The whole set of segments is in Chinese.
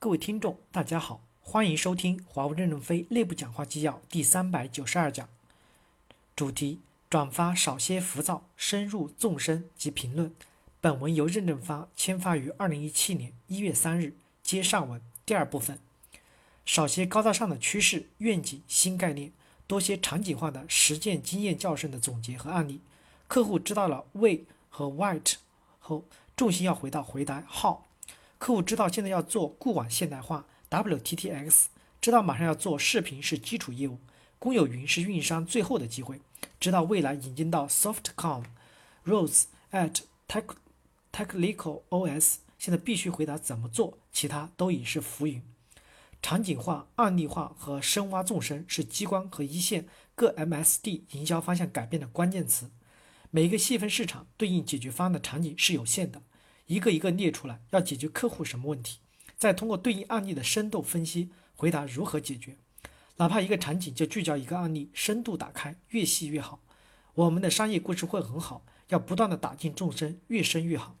各位听众，大家好，欢迎收听华为任正非内部讲话纪要第三百九十二讲，主题：转发少些浮躁，深入纵深及评论。本文由任正发签发于二零一七年一月三日。接上文第二部分，少些高大上的趋势、愿景、新概念，多些场景化的实践经验教训的总结和案例。客户知道了 “way” 和 “what” 后，重心要回到回答 “how”。客户知道现在要做固网现代化 WTTX，知道马上要做视频是基础业务，公有云是运营商最后的机会，知道未来引进到 Softcom、Rose at Tech Technical OS，现在必须回答怎么做，其他都已是浮云。场景化、案例化和深挖纵深是激光和一线各 MSD 营销方向改变的关键词。每一个细分市场对应解决方案的场景是有限的。一个一个列出来，要解决客户什么问题，再通过对应案例的深度分析回答如何解决。哪怕一个场景就聚焦一个案例，深度打开，越细越好。我们的商业故事会很好，要不断的打进众生，越深越好。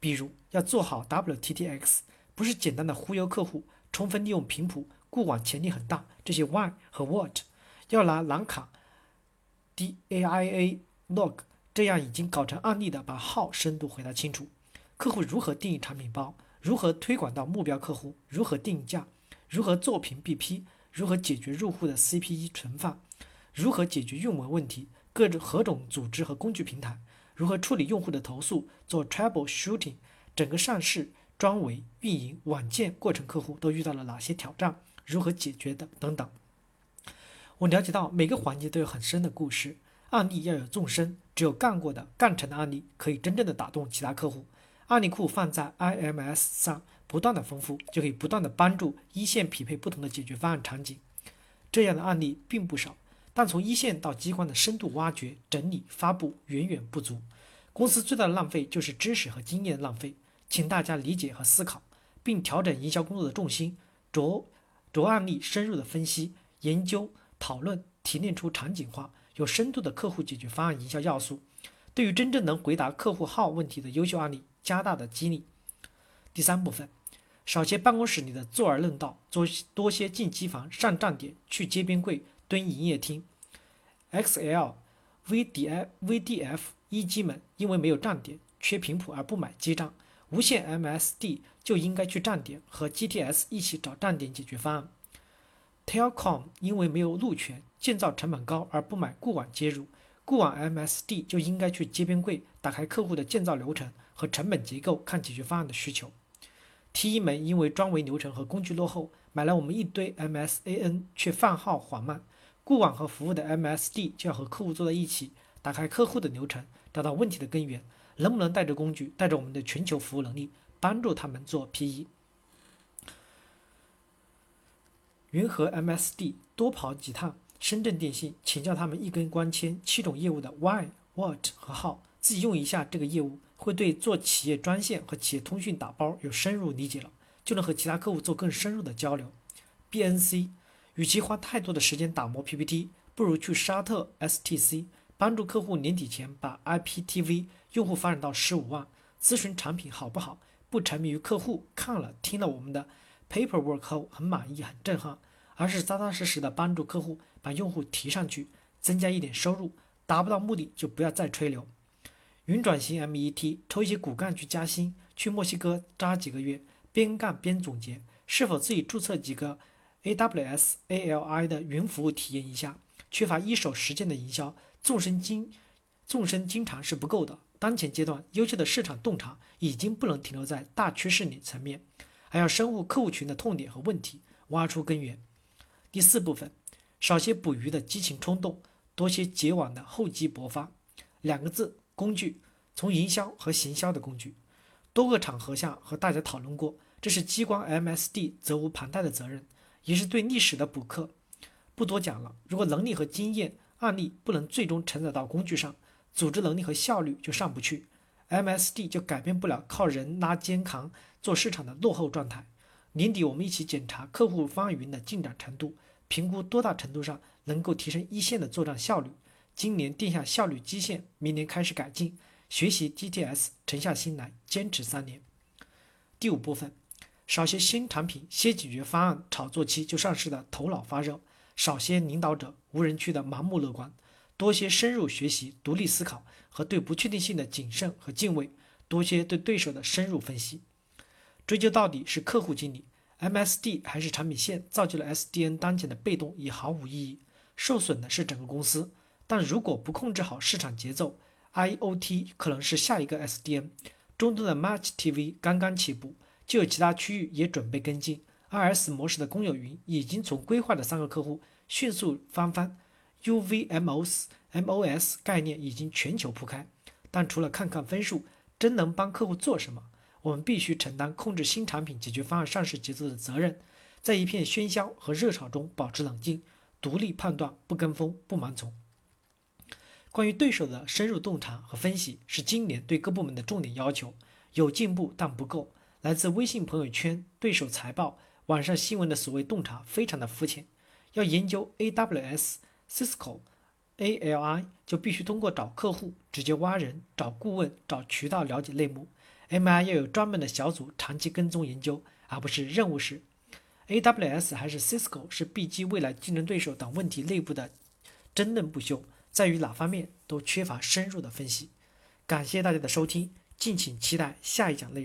比如要做好 WTTX，不是简单的忽悠客户，充分利用频谱，固网潜力很大，这些 Why 和 What，要拿蓝卡 DAIA log 这样已经搞成案例的，把号深度回答清楚。客户如何定义产品包？如何推广到目标客户？如何定价？如何做平 BP？？如何解决入户的 CPE 存放？如何解决用文问题？各种何种组织和工具平台？如何处理用户的投诉？做 trouble shooting？整个上市、专维、运营、网建过程，客户都遇到了哪些挑战？如何解决的？等等。我了解到每个环节都有很深的故事，案例要有纵深，只有干过的、干成的案例，可以真正的打动其他客户。案例库放在 IMS 上，不断的丰富，就可以不断的帮助一线匹配不同的解决方案场景。这样的案例并不少，但从一线到机关的深度挖掘、整理、发布远远不足。公司最大的浪费就是知识和经验的浪费，请大家理解和思考，并调整营销工作的重心，着着案例深入的分析、研究、讨论，提炼出场景化、有深度的客户解决方案营销要素。对于真正能回答客户号问题的优秀案例。加大的激励。第三部分，少些办公室里的坐而论道，多多些进机房、上站点、去街边柜、蹲营业厅。X L V D I、VDF 一机们因为没有站点、缺频谱而不买基站，无线 MSD 就应该去站点和 GTS 一起找站点解决方案。Telecom 因为没有路权、建造成本高而不买固网接入，固网 MSD 就应该去街边柜打开客户的建造流程。和成本结构看解决方案的需求，T 一门因为专维流程和工具落后，买了我们一堆 MSAN 却放号缓慢，固网和服务的 MSD 就要和客户坐在一起，打开客户的流程，找到问题的根源，能不能带着工具，带着我们的全球服务能力，帮助他们做 PE？云和 MSD 多跑几趟，深圳电信请教他们一根光纤七种业务的 Why、What 和 How，自己用一下这个业务。会对做企业专线和企业通讯打包有深入理解了，就能和其他客户做更深入的交流。BNC，与其花太多的时间打磨 PPT，不如去沙特 STC，帮助客户年底前把 IPTV 用户发展到十五万。咨询产品好不好，不沉迷于客户看了听了我们的 paperwork 后很满意很震撼，而是扎扎实实的帮助客户把用户提上去，增加一点收入。达不到目的就不要再吹牛。云转型 MET 抽一些骨干去加薪，去墨西哥扎几个月，边干边总结，是否自己注册几个 AWS ALI 的云服务体验一下。缺乏一手实践的营销，纵深经纵深经常是不够的。当前阶段，优秀的市场洞察已经不能停留在大趋势里层面，还要深悟客户群的痛点和问题，挖出根源。第四部分，少些捕鱼的激情冲动，多些结网的厚积薄发。两个字。工具从营销和行销的工具，多个场合下和大家讨论过，这是激光 MSD 责无旁贷的责任，也是对历史的补课，不多讲了。如果能力和经验案例不能最终承载到工具上，组织能力和效率就上不去，MSD 就改变不了靠人拉肩扛做市场的落后状态。年底我们一起检查客户方案云的进展程度，评估多大程度上能够提升一线的作战效率。今年定下效率基线，明年开始改进，学习 GTS，沉下心来坚持三年。第五部分，少些新产品、先解决方案炒作期就上市的头脑发热，少些领导者无人区的盲目乐观，多些深入学习、独立思考和对不确定性的谨慎和敬畏，多些对对手的深入分析。追究到底是客户经理、MSD 还是产品线造就了 SDN 当前的被动已毫无意义，受损的是整个公司。但如果不控制好市场节奏，IOT 可能是下一个 SDN。中东的 Match TV 刚刚起步。就有其他区域也准备跟进。RS 模式的公有云已经从规划的三个客户迅速翻番，UVMOS、MOS 概念已经全球铺开。但除了看看分数，真能帮客户做什么？我们必须承担控制新产品解决方案上市节奏的责任，在一片喧嚣和热潮中保持冷静，独立判断，不跟风，不盲从。关于对手的深入洞察和分析是今年对各部门的重点要求，有进步但不够。来自微信朋友圈、对手财报、网上新闻的所谓洞察，非常的肤浅。要研究 AWS、Cisco、ALI，就必须通过找客户、直接挖人、找顾问、找渠道了解内幕。MI 要有专门的小组长期跟踪研究，而不是任务式。AWS 还是 Cisco 是 BG 未来竞争对手等问题内部的争论不休，在于哪方面都缺乏深入的分析。感谢大家的收听，敬请期待下一讲内容。